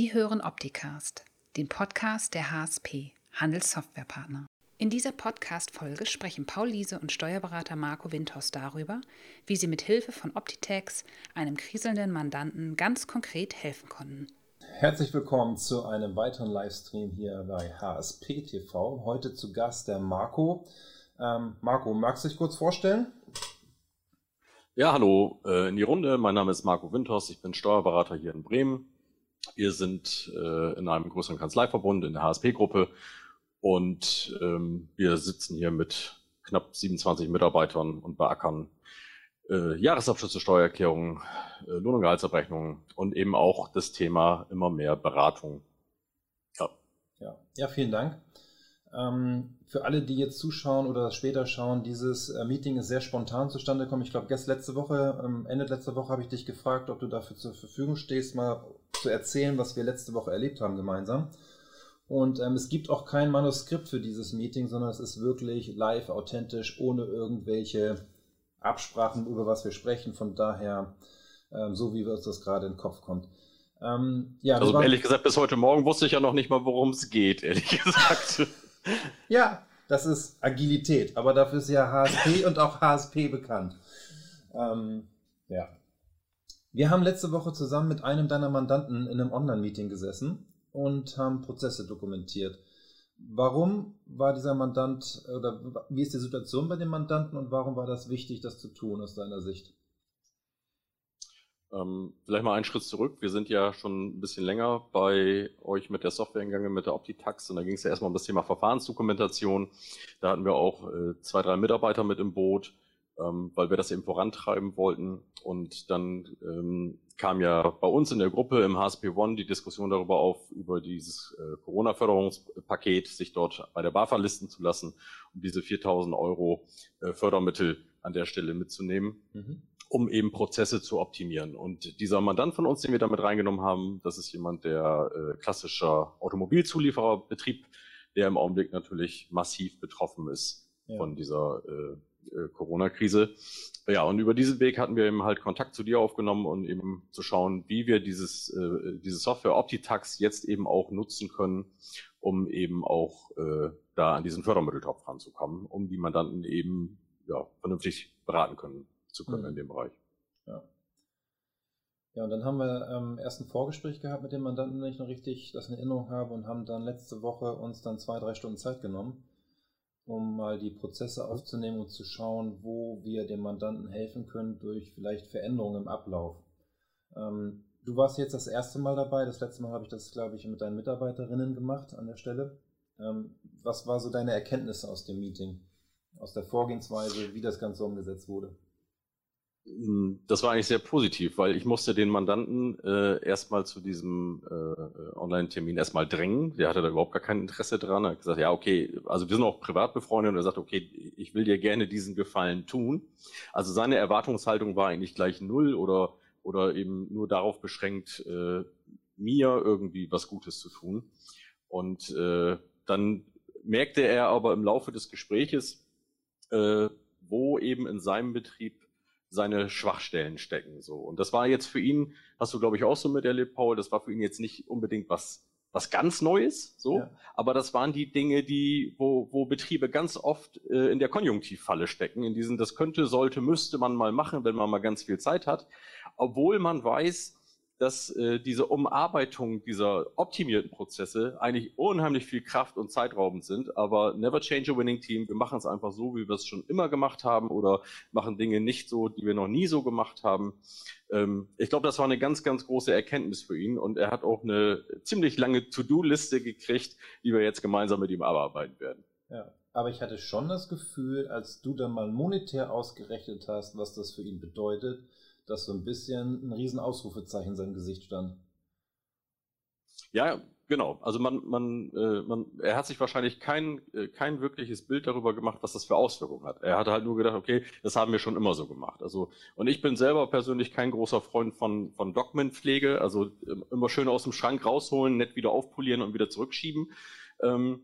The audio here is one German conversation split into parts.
Sie hören Opticast, den Podcast der HSP, Handelssoftwarepartner. In dieser Podcast-Folge sprechen Paul Liese und Steuerberater Marco Windhaus darüber, wie sie mit Hilfe von Optitex einem kriselnden Mandanten ganz konkret helfen konnten. Herzlich willkommen zu einem weiteren Livestream hier bei HSP TV. Heute zu Gast der Marco. Ähm, Marco, magst du dich kurz vorstellen? Ja, hallo äh, in die Runde. Mein Name ist Marco Windhaus. Ich bin Steuerberater hier in Bremen. Wir sind äh, in einem größeren Kanzleiverbund in der HSP-Gruppe und ähm, wir sitzen hier mit knapp 27 Mitarbeitern und beackern äh, Jahresabschlüsse, Steuererklärungen, äh, Lohn- und Gehaltsabrechnungen und eben auch das Thema immer mehr Beratung. Ja, ja. ja vielen Dank. Ähm, für alle, die jetzt zuschauen oder später schauen, dieses äh, Meeting ist sehr spontan zustande gekommen. Ich glaube, gestern letzte Woche, ähm, Ende letzter Woche habe ich dich gefragt, ob du dafür zur Verfügung stehst, mal zu erzählen, was wir letzte Woche erlebt haben gemeinsam. Und ähm, es gibt auch kein Manuskript für dieses Meeting, sondern es ist wirklich live, authentisch, ohne irgendwelche Absprachen, über was wir sprechen. Von daher, ähm, so wie uns das gerade in den Kopf kommt. Ähm, ja, also ehrlich gesagt, bis heute Morgen wusste ich ja noch nicht mal, worum es geht, ehrlich gesagt. Ja, das ist Agilität, aber dafür ist ja HSP und auch HSP bekannt. Ähm, ja. Wir haben letzte Woche zusammen mit einem deiner Mandanten in einem Online-Meeting gesessen und haben Prozesse dokumentiert. Warum war dieser Mandant oder wie ist die Situation bei dem Mandanten und warum war das wichtig, das zu tun aus deiner Sicht? Ähm, vielleicht mal einen Schritt zurück. Wir sind ja schon ein bisschen länger bei euch mit der Software gegangen, mit der Optitax. Und da ging es ja erstmal um das Thema Verfahrensdokumentation. Da hatten wir auch äh, zwei, drei Mitarbeiter mit im Boot, ähm, weil wir das eben vorantreiben wollten. Und dann ähm, kam ja bei uns in der Gruppe im HSP One die Diskussion darüber auf, über dieses äh, Corona-Förderungspaket, sich dort bei der BAFA listen zu lassen, um diese 4000 Euro äh, Fördermittel an der Stelle mitzunehmen. Mhm um eben Prozesse zu optimieren. Und dieser Mandant von uns, den wir damit reingenommen haben, das ist jemand, der äh, klassischer Automobilzuliefererbetrieb, der im Augenblick natürlich massiv betroffen ist ja. von dieser äh, äh, Corona-Krise. Ja, und über diesen Weg hatten wir eben halt Kontakt zu dir aufgenommen und eben zu schauen, wie wir dieses, äh, diese Software Optitax jetzt eben auch nutzen können, um eben auch äh, da an diesen Fördermitteltopf ranzukommen, um die Mandanten eben ja, vernünftig beraten können zu können mhm. in dem Bereich. Ja. Ja, und dann haben wir ähm, erst ein Vorgespräch gehabt mit dem Mandanten, wenn ich noch richtig das in Erinnerung habe, und haben dann letzte Woche uns dann zwei, drei Stunden Zeit genommen, um mal die Prozesse aufzunehmen und zu schauen, wo wir dem Mandanten helfen können durch vielleicht Veränderungen im Ablauf. Ähm, du warst jetzt das erste Mal dabei, das letzte Mal habe ich das, glaube ich, mit deinen Mitarbeiterinnen gemacht an der Stelle. Ähm, was war so deine Erkenntnisse aus dem Meeting, aus der Vorgehensweise, wie das Ganze umgesetzt wurde? Hm, das war eigentlich sehr positiv, weil ich musste den Mandanten äh, erstmal zu diesem äh, äh, Online-Termin erstmal drängen. Der hatte da überhaupt gar kein Interesse dran. Er hat gesagt, ja, okay, also wir sind auch privat befreundet und er sagt, okay, ich will dir gerne diesen Gefallen tun. Also seine Erwartungshaltung war eigentlich gleich null oder, oder eben nur darauf beschränkt, äh, mir irgendwie was Gutes zu tun. Und äh, dann merkte er aber im Laufe des Gespräches, äh, wo eben in seinem Betrieb seine Schwachstellen stecken. So. Und das war jetzt für ihn, hast du, glaube ich, auch so miterlebt, Paul, das war für ihn jetzt nicht unbedingt was, was ganz Neues, so, ja. aber das waren die Dinge, die, wo, wo Betriebe ganz oft äh, in der Konjunktivfalle stecken, in diesen, das könnte, sollte, müsste man mal machen, wenn man mal ganz viel Zeit hat, obwohl man weiß, dass äh, diese Umarbeitung dieser optimierten Prozesse eigentlich unheimlich viel Kraft und zeitraubend sind. Aber never change a winning team. Wir machen es einfach so, wie wir es schon immer gemacht haben oder machen Dinge nicht so, die wir noch nie so gemacht haben. Ähm, ich glaube, das war eine ganz, ganz große Erkenntnis für ihn und er hat auch eine ziemlich lange To-Do-Liste gekriegt, die wir jetzt gemeinsam mit ihm abarbeiten werden. Ja. Aber ich hatte schon das Gefühl, als du dann mal monetär ausgerechnet hast, was das für ihn bedeutet, dass so ein bisschen ein riesen Ausrufezeichen in seinem Gesicht stand. Ja, genau. Also man, man, äh, man, er hat sich wahrscheinlich kein, äh, kein wirkliches Bild darüber gemacht, was das für Auswirkungen hat. Er hatte halt nur gedacht, okay, das haben wir schon immer so gemacht. Also und ich bin selber persönlich kein großer Freund von von Dogmenpflege. Also äh, immer schön aus dem Schrank rausholen, nett wieder aufpolieren und wieder zurückschieben. Ähm,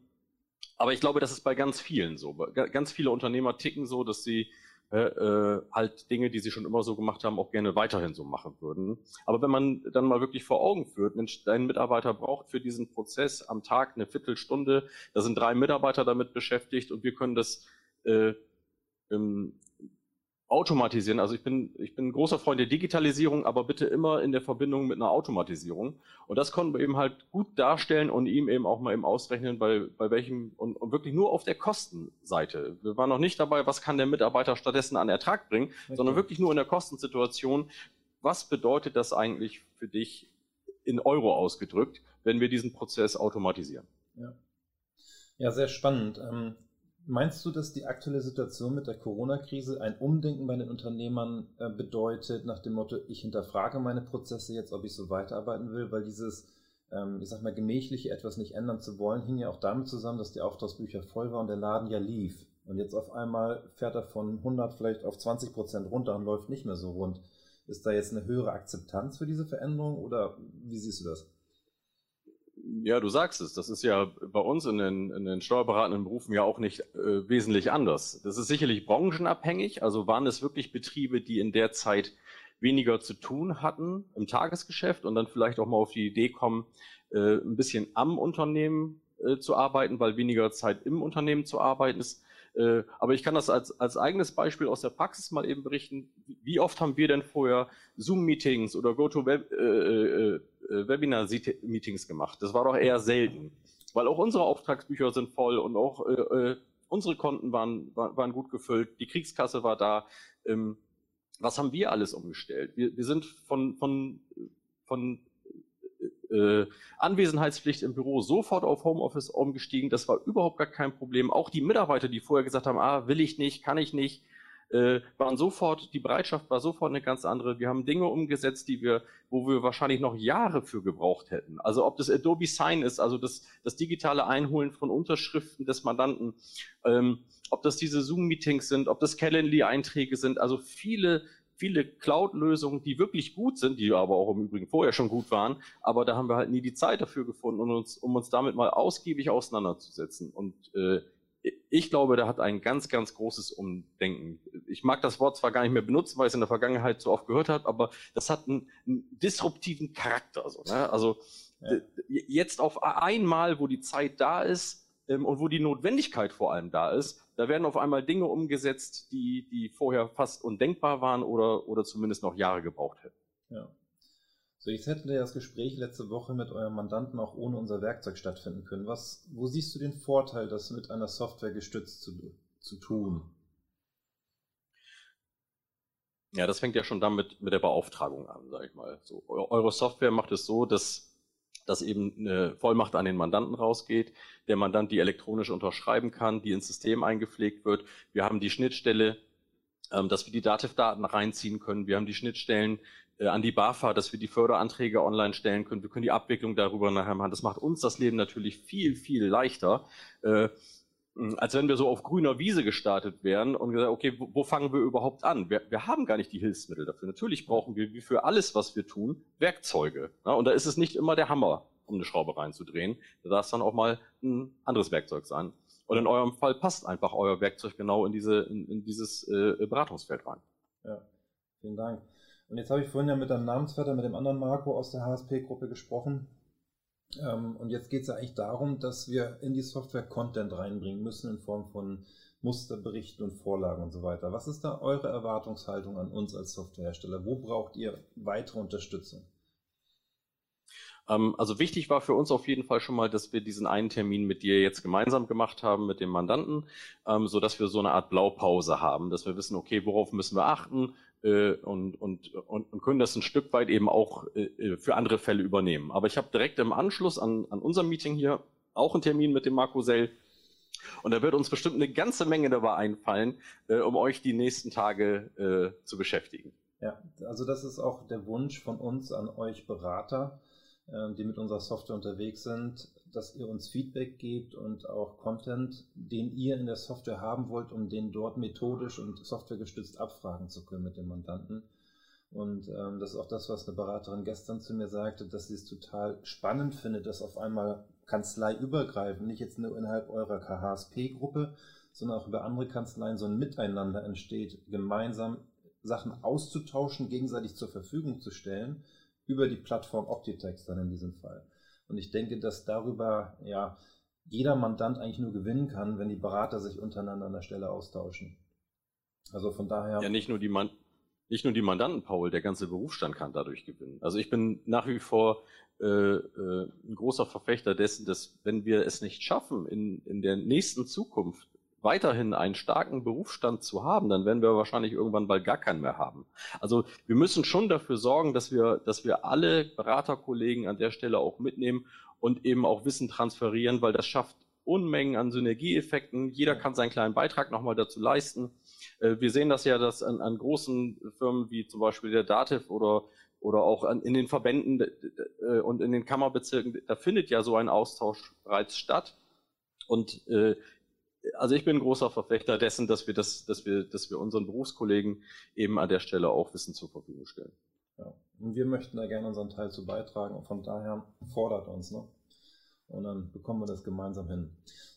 aber ich glaube, das ist bei ganz vielen so. Ganz viele Unternehmer ticken so, dass sie äh, halt Dinge, die sie schon immer so gemacht haben, auch gerne weiterhin so machen würden. Aber wenn man dann mal wirklich vor Augen führt, Mensch, dein Mitarbeiter braucht für diesen Prozess am Tag eine Viertelstunde, da sind drei Mitarbeiter damit beschäftigt und wir können das äh, automatisieren. Also ich bin, ich bin ein großer Freund der Digitalisierung, aber bitte immer in der Verbindung mit einer Automatisierung. Und das konnten wir eben halt gut darstellen und ihm eben auch mal eben ausrechnen, bei, bei welchem und, und wirklich nur auf der Kostenseite. Wir waren noch nicht dabei, was kann der Mitarbeiter stattdessen an Ertrag bringen, okay. sondern wirklich nur in der Kostensituation. Was bedeutet das eigentlich für dich in Euro ausgedrückt, wenn wir diesen Prozess automatisieren? Ja, ja sehr spannend. Ähm, Meinst du, dass die aktuelle Situation mit der Corona-Krise ein Umdenken bei den Unternehmern äh, bedeutet, nach dem Motto, ich hinterfrage meine Prozesse jetzt, ob ich so weiterarbeiten will, weil dieses, ähm, ich sag mal, gemächliche etwas nicht ändern zu wollen, hing ja auch damit zusammen, dass die Auftragsbücher voll waren und der Laden ja lief. Und jetzt auf einmal fährt er von 100 vielleicht auf 20 Prozent runter und läuft nicht mehr so rund. Ist da jetzt eine höhere Akzeptanz für diese Veränderung oder wie siehst du das? Ja, du sagst es. Das ist ja bei uns in den, in den steuerberatenden Berufen ja auch nicht äh, wesentlich anders. Das ist sicherlich branchenabhängig. Also waren es wirklich Betriebe, die in der Zeit weniger zu tun hatten im Tagesgeschäft und dann vielleicht auch mal auf die Idee kommen, äh, ein bisschen am Unternehmen äh, zu arbeiten, weil weniger Zeit im Unternehmen zu arbeiten ist. Äh, aber ich kann das als, als eigenes Beispiel aus der Praxis mal eben berichten. Wie oft haben wir denn vorher Zoom-Meetings oder GoToWebinar-Meetings äh, äh, gemacht? Das war doch eher selten, weil auch unsere Auftragsbücher sind voll und auch äh, unsere Konten waren, waren gut gefüllt, die Kriegskasse war da. Ähm, was haben wir alles umgestellt? Wir, wir sind von, von, von äh, Anwesenheitspflicht im Büro sofort auf Homeoffice umgestiegen. Das war überhaupt gar kein Problem. Auch die Mitarbeiter, die vorher gesagt haben, ah, will ich nicht, kann ich nicht, äh, waren sofort, die Bereitschaft war sofort eine ganz andere. Wir haben Dinge umgesetzt, die wir, wo wir wahrscheinlich noch Jahre für gebraucht hätten. Also ob das Adobe Sign ist, also das, das digitale Einholen von Unterschriften des Mandanten, ähm, ob das diese Zoom-Meetings sind, ob das Calendly-Einträge sind, also viele viele Cloud-Lösungen, die wirklich gut sind, die aber auch im Übrigen vorher schon gut waren, aber da haben wir halt nie die Zeit dafür gefunden, um uns, um uns damit mal ausgiebig auseinanderzusetzen. Und äh, ich glaube, da hat ein ganz, ganz großes Umdenken. Ich mag das Wort zwar gar nicht mehr benutzen, weil ich es in der Vergangenheit so oft gehört habe, aber das hat einen, einen disruptiven Charakter. So, ne? Also ja. jetzt auf einmal, wo die Zeit da ist ähm, und wo die Notwendigkeit vor allem da ist, da werden auf einmal Dinge umgesetzt, die, die vorher fast undenkbar waren oder, oder zumindest noch Jahre gebraucht hätten. Ja. So, jetzt hätten wir das Gespräch letzte Woche mit eurem Mandanten auch ohne unser Werkzeug stattfinden können. Was, wo siehst du den Vorteil, das mit einer Software gestützt zu, zu tun? Ja, das fängt ja schon damit mit der Beauftragung an, sage ich mal. So, eure Software macht es so, dass dass eben eine Vollmacht an den Mandanten rausgeht, der Mandant die elektronisch unterschreiben kann, die ins System eingepflegt wird. Wir haben die Schnittstelle, ähm, dass wir die Dativ-Daten reinziehen können. Wir haben die Schnittstellen äh, an die BAFA, dass wir die Förderanträge online stellen können. Wir können die Abwicklung darüber nachher machen. Das macht uns das Leben natürlich viel, viel leichter. Äh, als wenn wir so auf grüner Wiese gestartet wären und gesagt, okay, wo, wo fangen wir überhaupt an? Wir, wir, haben gar nicht die Hilfsmittel dafür. Natürlich brauchen wir, wie für alles, was wir tun, Werkzeuge. Ja, und da ist es nicht immer der Hammer, um eine Schraube reinzudrehen. Da darf es dann auch mal ein anderes Werkzeug sein. Und in eurem Fall passt einfach euer Werkzeug genau in, diese, in, in dieses äh, Beratungsfeld rein. Ja, vielen Dank. Und jetzt habe ich vorhin ja mit deinem Namensvetter, mit dem anderen Marco aus der HSP-Gruppe gesprochen. Ähm, und jetzt geht es ja eigentlich darum, dass wir in die Software Content reinbringen müssen in Form von Musterberichten und Vorlagen und so weiter. Was ist da eure Erwartungshaltung an uns als Softwarehersteller? Wo braucht ihr weitere Unterstützung? Ähm, also wichtig war für uns auf jeden Fall schon mal, dass wir diesen einen Termin mit dir jetzt gemeinsam gemacht haben mit dem Mandanten, ähm, so dass wir so eine Art Blaupause haben, dass wir wissen, okay, worauf müssen wir achten, und, und, und, und können das ein Stück weit eben auch äh, äh, für andere Fälle übernehmen. Aber ich habe direkt im Anschluss an, an unserem Meeting hier auch einen Termin mit dem Marco Sell. Und da wird uns bestimmt eine ganze Menge dabei einfallen, äh, um euch die nächsten Tage äh, zu beschäftigen. Ja, also das ist auch der Wunsch von uns an euch Berater, äh, die mit unserer Software unterwegs sind, dass ihr uns Feedback gebt und auch Content, den ihr in der Software haben wollt, um den dort methodisch und softwaregestützt abfragen zu können mit dem Mandanten. Und ähm, das ist auch das, was eine Beraterin gestern zu mir sagte, dass sie es total spannend findet, dass auf einmal kanzleiübergreifend, nicht jetzt nur innerhalb eurer KHSP-Gruppe, sondern auch über andere Kanzleien so ein Miteinander entsteht, gemeinsam Sachen auszutauschen, gegenseitig zur Verfügung zu stellen, über die Plattform Optitex dann in diesem Fall. Und ich denke, dass darüber ja jeder Mandant eigentlich nur gewinnen kann, wenn die Berater sich untereinander an der Stelle austauschen. Also von daher. Ja, nicht nur die, Man nicht nur die Mandanten, Paul, der ganze Berufsstand kann dadurch gewinnen. Also ich bin nach wie vor äh, äh, ein großer Verfechter dessen, dass wenn wir es nicht schaffen, in, in der nächsten Zukunft weiterhin einen starken Berufsstand zu haben, dann werden wir wahrscheinlich irgendwann bald gar keinen mehr haben. Also wir müssen schon dafür sorgen, dass wir, dass wir alle Beraterkollegen an der Stelle auch mitnehmen und eben auch Wissen transferieren, weil das schafft Unmengen an Synergieeffekten. Jeder kann seinen kleinen Beitrag nochmal dazu leisten. Äh, wir sehen das ja, dass an, an großen Firmen wie zum Beispiel der Dativ oder oder auch an, in den Verbänden äh, und in den Kammerbezirken, da findet ja so ein Austausch bereits statt. Und äh, also ich bin ein großer Verfechter dessen, dass wir das, dass wir, dass wir unseren Berufskollegen eben an der Stelle auch Wissen zur Verfügung stellen. Ja. Und wir möchten da gerne unseren Teil zu beitragen und von daher fordert uns, ne? Und dann bekommen wir das gemeinsam hin.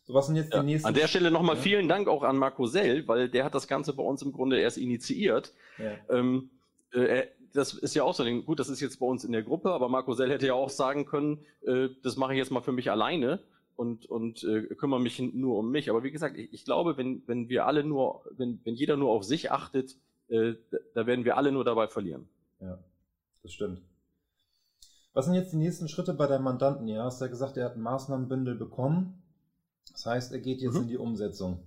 So, was sind jetzt die ja, nächsten? An der Stelle nochmal ja. vielen Dank auch an Marco Sell, weil der hat das Ganze bei uns im Grunde erst initiiert. Ja. Ähm, äh, das ist ja auch so, gut, das ist jetzt bei uns in der Gruppe, aber Marco Sell hätte ja auch sagen können, äh, das mache ich jetzt mal für mich alleine und, und äh, kümmere mich nur um mich. Aber wie gesagt, ich, ich glaube, wenn, wenn wir alle nur, wenn, wenn jeder nur auf sich achtet, äh, da werden wir alle nur dabei verlieren. Ja, das stimmt. Was sind jetzt die nächsten Schritte bei deinem Mandanten? Ja, hast ja gesagt, er hat ein Maßnahmenbündel bekommen. Das heißt, er geht jetzt mhm. in die Umsetzung.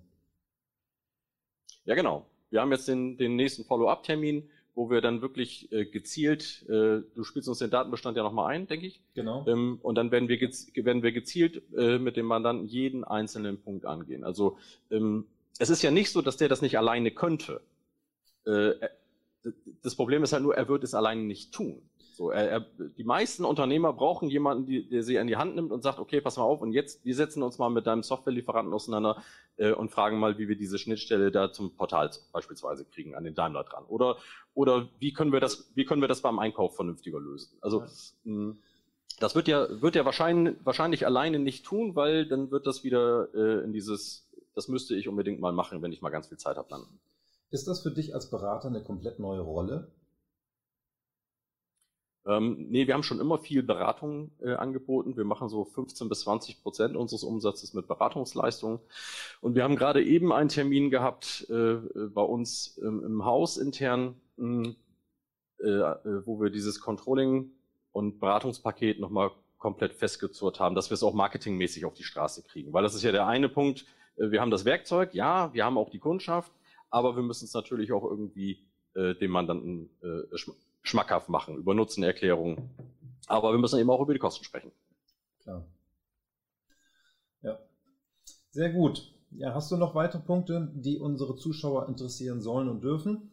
Ja, genau. Wir haben jetzt den, den nächsten Follow-up-Termin, wo wir dann wirklich äh, gezielt, äh, du spielst uns den Datenbestand ja nochmal ein, denke ich. Genau. Ähm, und dann werden wir, werden wir gezielt äh, mit dem Mandanten jeden einzelnen Punkt angehen. Also ähm, es ist ja nicht so, dass der das nicht alleine könnte. Äh, das Problem ist halt nur, er wird es alleine nicht tun. So, er, er, die meisten Unternehmer brauchen jemanden, die, der sie an die Hand nimmt und sagt, okay, pass mal auf, und jetzt, wir setzen uns mal mit deinem Softwarelieferanten auseinander äh, und fragen mal, wie wir diese Schnittstelle da zum Portal beispielsweise kriegen, an den Daimler dran. Oder, oder wie können wir das, wie können wir das beim Einkauf vernünftiger lösen? Also, ja. mh, das wird ja, wird ja wahrscheinlich, wahrscheinlich alleine nicht tun, weil dann wird das wieder äh, in dieses, das müsste ich unbedingt mal machen, wenn ich mal ganz viel Zeit habe dann. Ist das für dich als Berater eine komplett neue Rolle? Ähm, nee, wir haben schon immer viel Beratung äh, angeboten. Wir machen so 15 bis 20 Prozent unseres Umsatzes mit Beratungsleistungen. Und wir haben gerade eben einen Termin gehabt äh, bei uns ähm, im Haus intern, hm, äh, äh, wo wir dieses Controlling und Beratungspaket nochmal komplett festgezurrt haben, dass wir es auch marketingmäßig auf die Straße kriegen. Weil das ist ja der eine Punkt. Äh, wir haben das Werkzeug, ja, wir haben auch die Kundschaft, aber wir müssen es natürlich auch irgendwie äh, dem Mandanten äh, schmackhaft machen, über Nutzenerklärungen. Aber wir müssen eben auch über die Kosten sprechen. Klar. Ja. Sehr gut. Ja, hast du noch weitere Punkte, die unsere Zuschauer interessieren sollen und dürfen?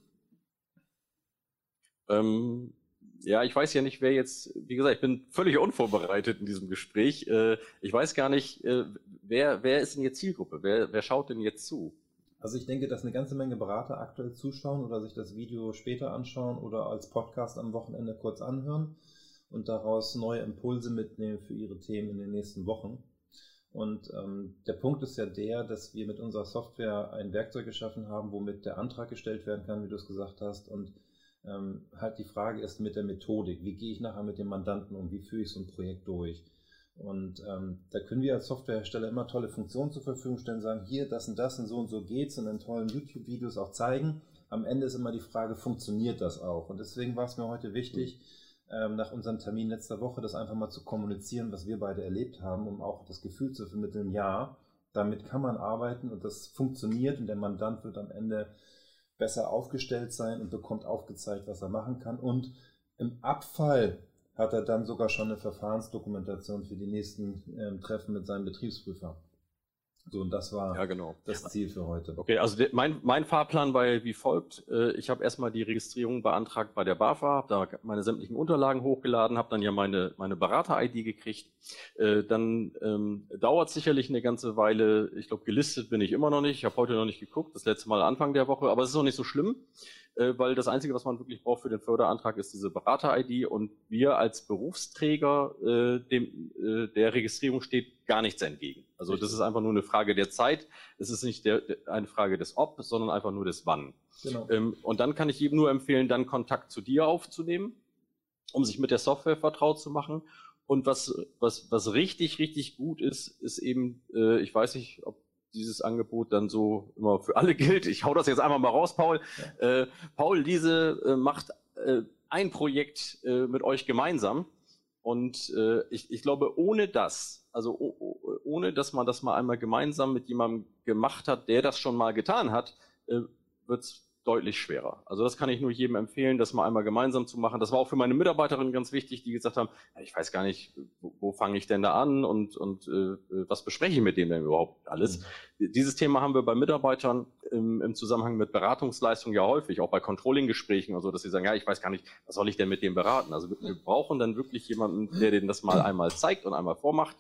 Ähm, ja, ich weiß ja nicht, wer jetzt, wie gesagt, ich bin völlig unvorbereitet in diesem Gespräch. Äh, ich weiß gar nicht, äh, wer, wer ist denn jetzt Zielgruppe? Wer, wer schaut denn jetzt zu? Also ich denke, dass eine ganze Menge Berater aktuell zuschauen oder sich das Video später anschauen oder als Podcast am Wochenende kurz anhören und daraus neue Impulse mitnehmen für ihre Themen in den nächsten Wochen. Und ähm, der Punkt ist ja der, dass wir mit unserer Software ein Werkzeug geschaffen haben, womit der Antrag gestellt werden kann, wie du es gesagt hast. Und ähm, halt die Frage ist mit der Methodik. Wie gehe ich nachher mit dem Mandanten um? Wie führe ich so ein Projekt durch? Und ähm, da können wir als Softwarehersteller immer tolle Funktionen zur Verfügung stellen, sagen, hier, das und das und so und so geht's und in tollen YouTube-Videos auch zeigen. Am Ende ist immer die Frage, funktioniert das auch? Und deswegen war es mir heute wichtig, ähm, nach unserem Termin letzter Woche, das einfach mal zu kommunizieren, was wir beide erlebt haben, um auch das Gefühl zu vermitteln, ja, damit kann man arbeiten und das funktioniert und der Mandant wird am Ende besser aufgestellt sein und bekommt aufgezeigt, was er machen kann. Und im Abfall hat er dann sogar schon eine Verfahrensdokumentation für die nächsten ähm, Treffen mit seinem Betriebsprüfer. So, und das war ja, genau. das Ziel für heute. Okay, also mein, mein Fahrplan war wie folgt. Äh, ich habe erstmal die Registrierung beantragt bei der BAFA, habe da meine sämtlichen Unterlagen hochgeladen, habe dann ja meine, meine Berater-ID gekriegt. Äh, dann ähm, dauert sicherlich eine ganze Weile. Ich glaube, gelistet bin ich immer noch nicht. Ich habe heute noch nicht geguckt, das letzte Mal Anfang der Woche, aber es ist noch nicht so schlimm. Äh, weil das Einzige, was man wirklich braucht für den Förderantrag, ist diese Berater-ID und wir als Berufsträger, äh, dem, äh, der Registrierung steht gar nichts entgegen. Also Richtig. das ist einfach nur eine Frage der Zeit. Es ist nicht der, der, eine Frage des Ob, sondern einfach nur des Wann. Genau. Ähm, und dann kann ich jedem nur empfehlen, dann Kontakt zu dir aufzunehmen, um sich mit der Software vertraut zu machen. Und was, was, was richtig, richtig gut ist, ist eben, äh, ich weiß nicht, ob dieses Angebot dann so immer für alle gilt. Ich hau das jetzt einfach mal raus, Paul. Ja. Äh, Paul Liese äh, macht äh, ein Projekt äh, mit euch gemeinsam. Und äh, ich, ich glaube, ohne das, also oh, ohne dass man das mal einmal gemeinsam mit jemandem gemacht hat, der das schon mal getan hat, äh, wird es deutlich schwerer. Also das kann ich nur jedem empfehlen, das mal einmal gemeinsam zu machen. Das war auch für meine Mitarbeiterinnen ganz wichtig, die gesagt haben, ja, ich weiß gar nicht, wo, wo fange ich denn da an und, und äh, was bespreche ich mit dem denn überhaupt alles. Mhm. Dieses Thema haben wir bei Mitarbeitern im, im Zusammenhang mit Beratungsleistung ja häufig, auch bei Controlling-Gesprächen und so, dass sie sagen, ja, ich weiß gar nicht, was soll ich denn mit dem beraten? Also wir, wir brauchen dann wirklich jemanden, der denen das mal einmal zeigt und einmal vormacht.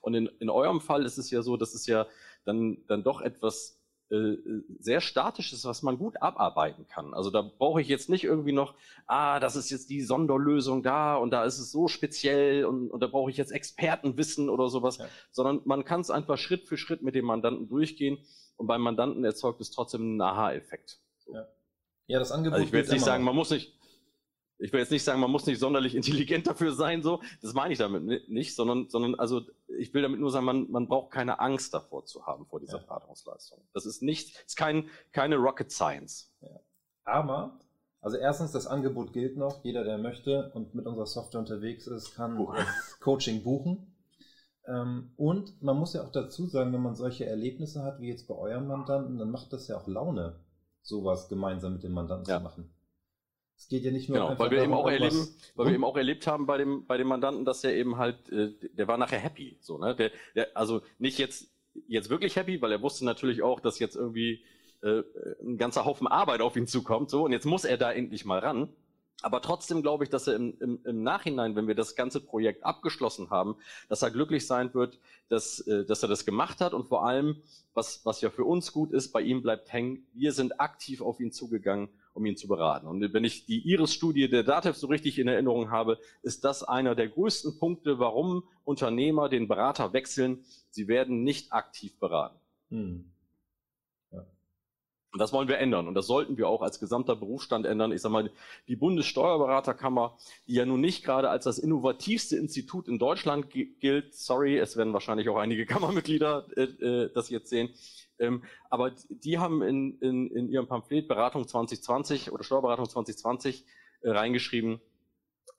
Und in, in eurem Fall ist es ja so, dass es ja dann, dann doch etwas äh, sehr statisches, was man gut abarbeiten kann. Also da brauche ich jetzt nicht irgendwie noch, ah, das ist jetzt die Sonderlösung da und da ist es so speziell und, und da brauche ich jetzt Expertenwissen oder sowas, ja. sondern man kann es einfach Schritt für Schritt mit dem Mandanten durchgehen und beim Mandanten erzeugt es trotzdem einen Aha-Effekt. Ja. ja, das Angebot. Also ich will jetzt nicht sagen, man muss nicht, ich will jetzt nicht sagen, man muss nicht sonderlich intelligent dafür sein, so. Das meine ich damit nicht, sondern, sondern, also, ich will damit nur sagen, man, man braucht keine Angst davor zu haben, vor dieser ja. Beratungsleistung. Das ist nicht, ist kein, keine Rocket Science. Ja. Aber, also erstens, das Angebot gilt noch. Jeder, der möchte und mit unserer Software unterwegs ist, kann das Coaching buchen. Ähm, und man muss ja auch dazu sagen, wenn man solche Erlebnisse hat, wie jetzt bei eurem Mandanten, dann macht das ja auch Laune, sowas gemeinsam mit dem Mandanten ja. zu machen. Es geht ja nicht nur genau, weil wir eben auch erleben, weil wir eben auch erlebt haben bei dem bei dem Mandanten, dass er eben halt, äh, der war nachher happy, so ne, der, der also nicht jetzt jetzt wirklich happy, weil er wusste natürlich auch, dass jetzt irgendwie äh, ein ganzer Haufen Arbeit auf ihn zukommt, so und jetzt muss er da endlich mal ran. Aber trotzdem glaube ich, dass er im, im, im Nachhinein, wenn wir das ganze Projekt abgeschlossen haben, dass er glücklich sein wird, dass, äh, dass er das gemacht hat. Und vor allem, was, was ja für uns gut ist, bei ihm bleibt hängen, wir sind aktiv auf ihn zugegangen um ihn zu beraten. Und wenn ich die Iris-Studie der DATEV so richtig in Erinnerung habe, ist das einer der größten Punkte, warum Unternehmer den Berater wechseln. Sie werden nicht aktiv beraten. Hm. Und das wollen wir ändern. Und das sollten wir auch als gesamter Berufsstand ändern. Ich sage mal, die Bundessteuerberaterkammer, die ja nun nicht gerade als das innovativste Institut in Deutschland gilt, sorry, es werden wahrscheinlich auch einige Kammermitglieder äh, äh das jetzt sehen, ähm, aber die haben in, in, in ihrem Pamphlet Beratung 2020 oder Steuerberatung 2020 äh, reingeschrieben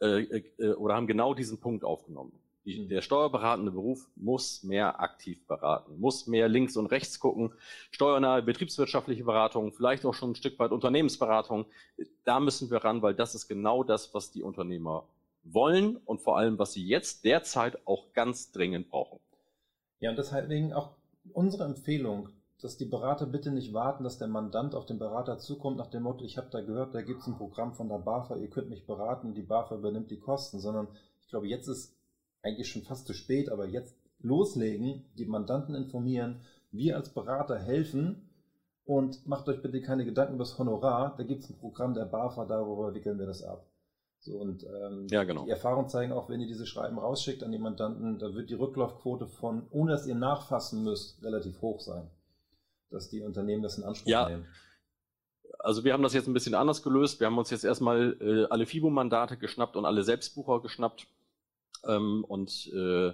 äh, äh, oder haben genau diesen Punkt aufgenommen. Die, der steuerberatende Beruf muss mehr aktiv beraten, muss mehr links und rechts gucken, steuernahe betriebswirtschaftliche Beratung, vielleicht auch schon ein Stück weit Unternehmensberatung. Da müssen wir ran, weil das ist genau das, was die Unternehmer wollen und vor allem, was sie jetzt derzeit auch ganz dringend brauchen. Ja, und deswegen auch unsere Empfehlung, dass die Berater bitte nicht warten, dass der Mandant auf den Berater zukommt nach dem Motto, ich habe da gehört, da gibt es ein Programm von der BAFA, ihr könnt mich beraten, die BAFA übernimmt die Kosten, sondern ich glaube, jetzt ist eigentlich schon fast zu spät, aber jetzt loslegen, die Mandanten informieren, wir als Berater helfen und macht euch bitte keine Gedanken über das Honorar, da gibt es ein Programm der BAFA, darüber wickeln wir das ab. So, und ähm, ja, genau. die Erfahrungen zeigen auch, wenn ihr diese Schreiben rausschickt an die Mandanten, da wird die Rücklaufquote von, ohne dass ihr nachfassen müsst, relativ hoch sein dass die Unternehmen das in Anspruch ja. nehmen? Also wir haben das jetzt ein bisschen anders gelöst. Wir haben uns jetzt erstmal äh, alle FIBO-Mandate geschnappt und alle Selbstbucher geschnappt ähm, und äh,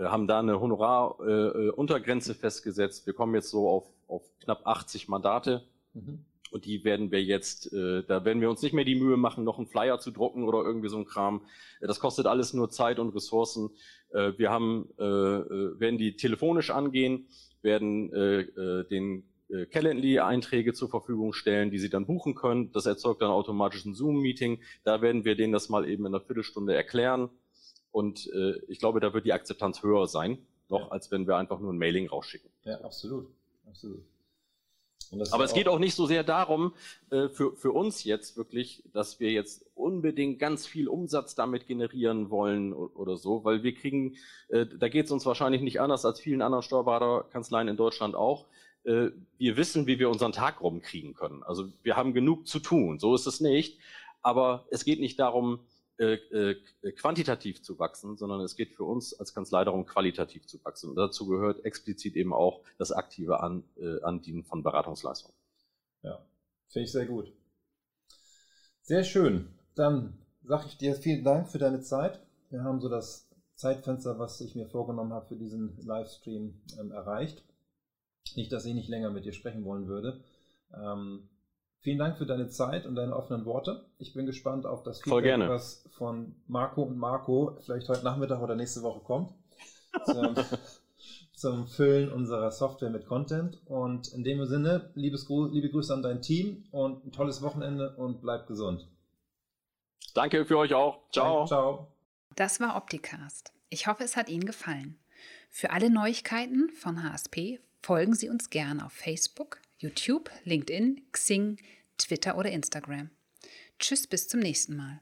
haben da eine Honoraruntergrenze äh, festgesetzt. Wir kommen jetzt so auf, auf knapp 80 Mandate. Mhm. Und die werden wir jetzt, äh, da werden wir uns nicht mehr die Mühe machen, noch einen Flyer zu drucken oder irgendwie so ein Kram. Das kostet alles nur Zeit und Ressourcen. Äh, wir haben, äh, äh werden die telefonisch angehen werden äh, äh, den äh, Calendly-Einträge zur Verfügung stellen, die Sie dann buchen können. Das erzeugt dann automatisch ein Zoom-Meeting. Da werden wir denen das mal eben in einer Viertelstunde erklären. Und äh, ich glaube, da wird die Akzeptanz höher sein, noch ja. als wenn wir einfach nur ein Mailing rausschicken. Ja, absolut. absolut. Aber es geht auch nicht so sehr darum, äh, für, für uns jetzt wirklich, dass wir jetzt unbedingt ganz viel Umsatz damit generieren wollen oder so, weil wir kriegen, äh, da geht es uns wahrscheinlich nicht anders als vielen anderen Steuerberaterkanzleien in Deutschland auch. äh, wir wissen, wie wir unseren Tag rumkriegen können. Also wir haben genug zu tun, so ist es nicht. Aber es geht nicht darum, quantitativ zu wachsen, sondern es geht für uns als Kanzlei darum, qualitativ zu wachsen. Und dazu gehört explizit eben auch das aktive An, äh, Andienen von Beratungsleistungen. Ja, finde ich sehr gut. Sehr schön. Dann sage ich dir vielen Dank für deine Zeit. Wir haben so das Zeitfenster, was ich mir vorgenommen habe für diesen Livestream, ähm, erreicht. Nicht, dass ich nicht länger mit dir sprechen wollen würde. Ähm, Vielen Dank für deine Zeit und deine offenen Worte. Ich bin gespannt auf das Feedback, was von Marco und Marco vielleicht heute Nachmittag oder nächste Woche kommt. Zum, zum Füllen unserer Software mit Content. Und in dem Sinne, liebes, liebe Grüße an dein Team und ein tolles Wochenende und bleib gesund. Danke für euch auch. Ciao. Ciao. Das war Opticast. Ich hoffe, es hat Ihnen gefallen. Für alle Neuigkeiten von HSP folgen Sie uns gerne auf Facebook, YouTube, LinkedIn, Xing, Twitter oder Instagram. Tschüss, bis zum nächsten Mal.